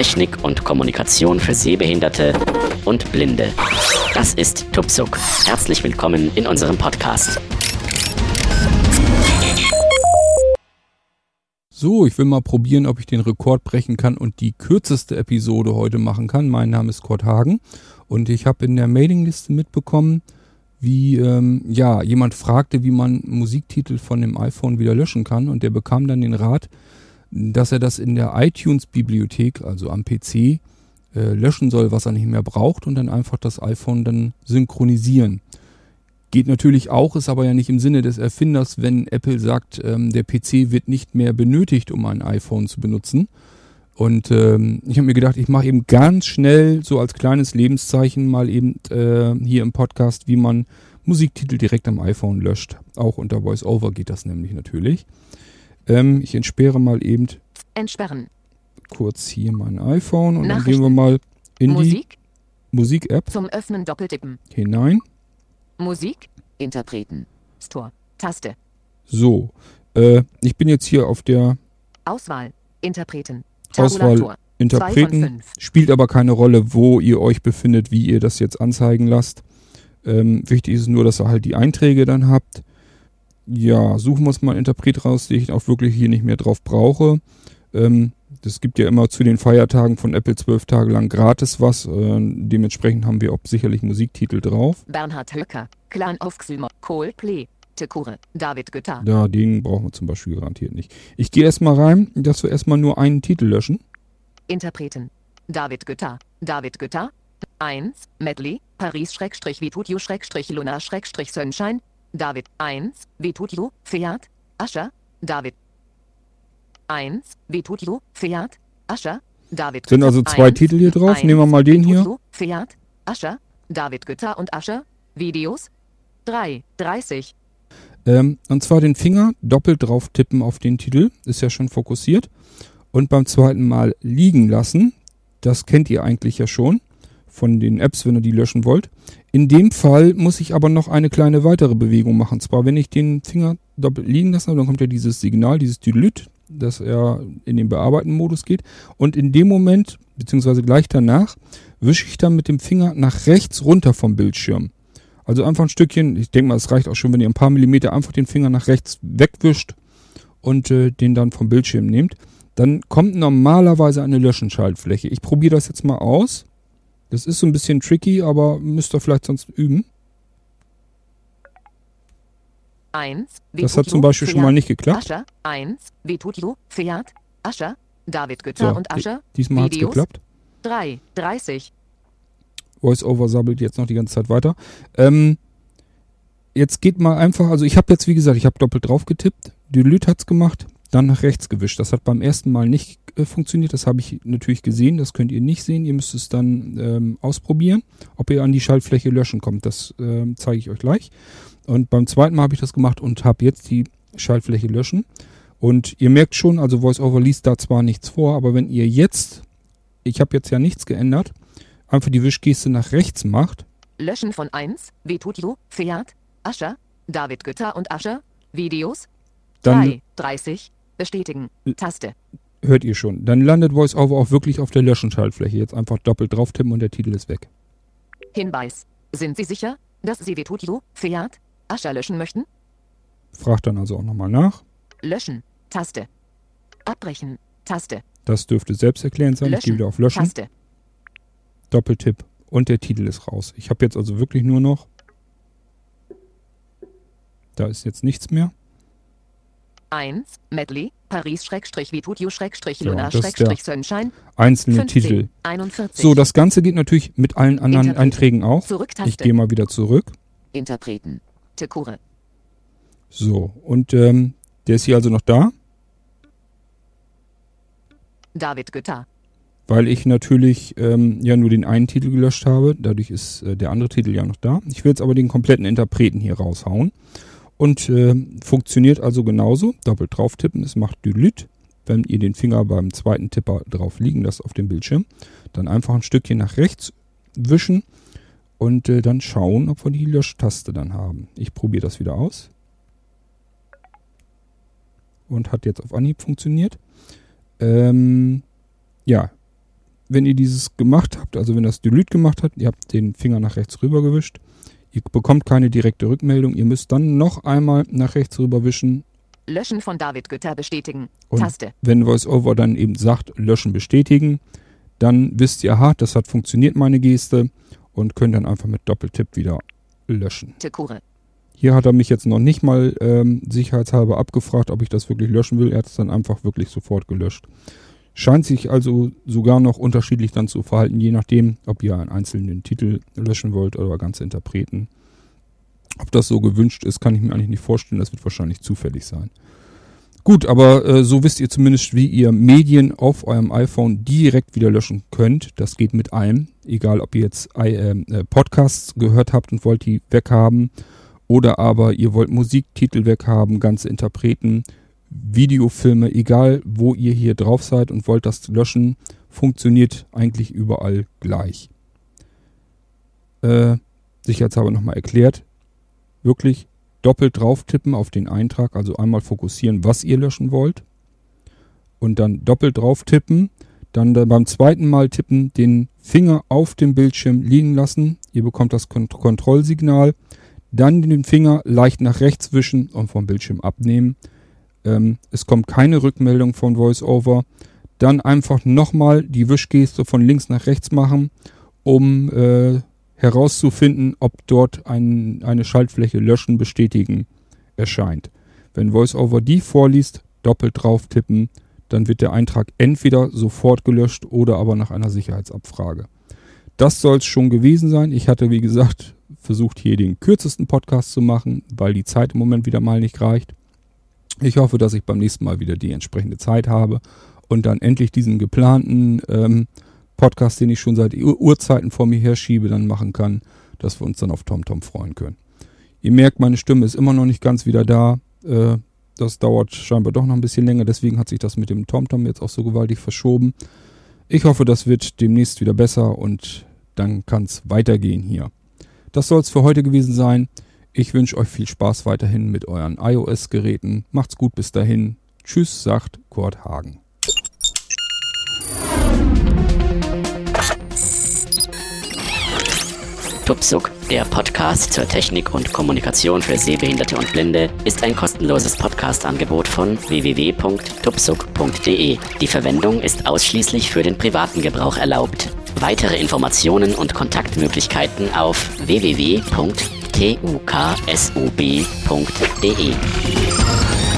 Technik und Kommunikation für Sehbehinderte und Blinde. Das ist Tupsuk. Herzlich willkommen in unserem Podcast. So, ich will mal probieren, ob ich den Rekord brechen kann und die kürzeste Episode heute machen kann. Mein Name ist Kurt Hagen und ich habe in der Mailingliste mitbekommen, wie ähm, ja jemand fragte, wie man Musiktitel von dem iPhone wieder löschen kann und der bekam dann den Rat, dass er das in der iTunes-Bibliothek, also am PC, äh, löschen soll, was er nicht mehr braucht und dann einfach das iPhone dann synchronisieren. Geht natürlich auch, ist aber ja nicht im Sinne des Erfinders, wenn Apple sagt, ähm, der PC wird nicht mehr benötigt, um ein iPhone zu benutzen. Und ähm, ich habe mir gedacht, ich mache eben ganz schnell so als kleines Lebenszeichen mal eben äh, hier im Podcast, wie man Musiktitel direkt am iPhone löscht. Auch unter VoiceOver geht das nämlich natürlich. Ähm, ich entsperre mal eben Entsperren. kurz hier mein iPhone und dann gehen wir mal in Musik die Musik-App zum Öffnen doppeltippen. hinein. Musik. Interpreten. Store. Taste. So, äh, ich bin jetzt hier auf der Auswahl. Interpreten. Auswahl Tabulator. Von Interpreten. Spielt aber keine Rolle, wo ihr euch befindet, wie ihr das jetzt anzeigen lasst. Ähm, wichtig ist nur, dass ihr halt die Einträge dann habt. Ja, suchen wir uns mal einen Interpret raus, den ich auch wirklich hier nicht mehr drauf brauche. Ähm, das gibt ja immer zu den Feiertagen von Apple zwölf Tage lang gratis was. Äh, dementsprechend haben wir auch sicherlich Musiktitel drauf. Bernhard Höcker. Clan of Xymer. Coldplay. Tekure. David Gütter. Ja, den brauchen wir zum Beispiel garantiert nicht. Ich gehe erstmal rein, dass wir erstmal nur einen Titel löschen. Interpreten. David Gütter. David Gütter. 1. Medley. Paris-Vitutio-Luna-Sunshine. David. 1. Vitutio. Fiat. Ascher. David. 1. Vitutio. Fiat. Ascher. David Sind also zwei 1, Titel hier drauf. 1, Nehmen wir mal den hier. Vitutio, Fiat. Ascher. David Gütter und Ascher. Videos. 3. 30. Ähm, und zwar den Finger doppelt drauf tippen auf den Titel. Ist ja schon fokussiert. Und beim zweiten Mal liegen lassen. Das kennt ihr eigentlich ja schon von den Apps, wenn ihr die löschen wollt. In dem Fall muss ich aber noch eine kleine weitere Bewegung machen. Zwar, wenn ich den Finger doppelt liegen lasse, dann kommt ja dieses Signal, dieses Tüdelüt, dass er in den Bearbeiten-Modus geht. Und in dem Moment, beziehungsweise gleich danach, wische ich dann mit dem Finger nach rechts runter vom Bildschirm. Also einfach ein Stückchen, ich denke mal, es reicht auch schon, wenn ihr ein paar Millimeter einfach den Finger nach rechts wegwischt und äh, den dann vom Bildschirm nehmt. Dann kommt normalerweise eine Löschenschaltfläche. Ich probiere das jetzt mal aus. Das ist so ein bisschen tricky, aber müsst ihr vielleicht sonst üben. 1. Das hat zum Beispiel schon mal nicht geklappt. Ascher. 1. Vitutio. Fiat. Ascher. David Gütter So, und Ascher. Diesmal hat es geklappt. 3. 30. VoiceOver sabbelt jetzt noch die ganze Zeit weiter. Ähm, jetzt geht mal einfach, also ich habe jetzt, wie gesagt, ich habe doppelt drauf getippt. Delete hat's gemacht, dann nach rechts gewischt. Das hat beim ersten Mal nicht äh, funktioniert. Das habe ich natürlich gesehen. Das könnt ihr nicht sehen. Ihr müsst es dann ähm, ausprobieren, ob ihr an die Schaltfläche löschen kommt. Das ähm, zeige ich euch gleich. Und beim zweiten Mal habe ich das gemacht und habe jetzt die Schaltfläche löschen. Und ihr merkt schon, also VoiceOver liest da zwar nichts vor, aber wenn ihr jetzt, ich habe jetzt ja nichts geändert, einfach die Wischgeste nach rechts macht, Löschen von 1. Vitutio. Fiat. Ascher. David Gütter und Ascher. Videos. dann 3. 30. Bestätigen. Taste. hört ihr schon. Dann landet VoiceOver auch wirklich auf der Löschenschaltfläche. Jetzt einfach doppelt drauf tippen und der Titel ist weg. Hinweis. Sind Sie sicher, dass Sie Vitutio. Fiat. Ascher löschen möchten? Fragt dann also auch nochmal nach. Löschen. Taste. Abbrechen. Taste. Das dürfte selbsterklärend sein. Ich gehe Löschen. wieder auf Löschen. Taste. Doppeltipp. Und der Titel ist raus. Ich habe jetzt also wirklich nur noch. Da ist jetzt nichts mehr. 1. Medley. Ja, Paris-Luna-Sunshine. Einzelne 15. Titel. 41. So, das Ganze geht natürlich mit allen anderen Interpreten. Einträgen auch. Ich gehe mal wieder zurück. Interpreten. Tekure. So, und ähm, der ist hier also noch da, David Gütter. weil ich natürlich ähm, ja nur den einen Titel gelöscht habe. Dadurch ist äh, der andere Titel ja noch da. Ich will jetzt aber den kompletten Interpreten hier raushauen. Und äh, funktioniert also genauso. Doppelt drauf tippen, es macht Delete. Wenn ihr den Finger beim zweiten Tipper drauf liegen lasst auf dem Bildschirm, dann einfach ein Stückchen nach rechts wischen und äh, dann schauen, ob wir die Löschtaste dann haben. Ich probiere das wieder aus. Und hat jetzt auf Anhieb funktioniert. Ähm, ja, wenn ihr dieses gemacht habt, also wenn das Delete gemacht habt, ihr habt den Finger nach rechts rüber gewischt, ihr bekommt keine direkte Rückmeldung, ihr müsst dann noch einmal nach rechts rüber wischen. Löschen von David Gütter bestätigen. Und Taste. wenn VoiceOver dann eben sagt, löschen bestätigen, dann wisst ihr, aha, das hat funktioniert, meine Geste, und könnt dann einfach mit Doppeltipp wieder löschen. Tekure. Hier hat er mich jetzt noch nicht mal ähm, sicherheitshalber abgefragt, ob ich das wirklich löschen will. Er hat es dann einfach wirklich sofort gelöscht. Scheint sich also sogar noch unterschiedlich dann zu verhalten, je nachdem, ob ihr einen einzelnen Titel löschen wollt oder ganze Interpreten. Ob das so gewünscht ist, kann ich mir eigentlich nicht vorstellen. Das wird wahrscheinlich zufällig sein. Gut, aber äh, so wisst ihr zumindest, wie ihr Medien auf eurem iPhone direkt wieder löschen könnt. Das geht mit allem. Egal, ob ihr jetzt äh, äh, Podcasts gehört habt und wollt die weghaben. Oder aber ihr wollt Musiktitel weghaben, ganze Interpreten, Videofilme, egal wo ihr hier drauf seid und wollt das löschen, funktioniert eigentlich überall gleich. Äh, sicherheitshalber nochmal erklärt. Wirklich doppelt drauf tippen auf den Eintrag, also einmal fokussieren, was ihr löschen wollt. Und dann doppelt drauf tippen. Dann beim zweiten Mal tippen den Finger auf dem Bildschirm liegen lassen. Ihr bekommt das Kont Kontrollsignal. Dann den Finger leicht nach rechts wischen und vom Bildschirm abnehmen. Ähm, es kommt keine Rückmeldung von VoiceOver. Dann einfach nochmal die Wischgeste von links nach rechts machen, um äh, herauszufinden, ob dort ein, eine Schaltfläche löschen, bestätigen erscheint. Wenn VoiceOver die vorliest, doppelt drauf tippen, dann wird der Eintrag entweder sofort gelöscht oder aber nach einer Sicherheitsabfrage. Das soll es schon gewesen sein. Ich hatte, wie gesagt, versucht hier den kürzesten Podcast zu machen, weil die Zeit im Moment wieder mal nicht reicht. Ich hoffe, dass ich beim nächsten Mal wieder die entsprechende Zeit habe und dann endlich diesen geplanten ähm, Podcast, den ich schon seit Ur Urzeiten vor mir herschiebe, dann machen kann, dass wir uns dann auf TomTom freuen können. Ihr merkt, meine Stimme ist immer noch nicht ganz wieder da. Äh, das dauert scheinbar doch noch ein bisschen länger, deswegen hat sich das mit dem TomTom jetzt auch so gewaltig verschoben. Ich hoffe, das wird demnächst wieder besser und dann kann es weitergehen hier. Das soll es für heute gewesen sein. Ich wünsche euch viel Spaß weiterhin mit euren iOS-Geräten. Macht's gut bis dahin. Tschüss, sagt Kurt Hagen. Tupsuk, der Podcast zur Technik und Kommunikation für Sehbehinderte und Blinde, ist ein kostenloses Podcast-Angebot von www.tupsuk.de. Die Verwendung ist ausschließlich für den privaten Gebrauch erlaubt. Weitere Informationen und Kontaktmöglichkeiten auf www.tuksub.de.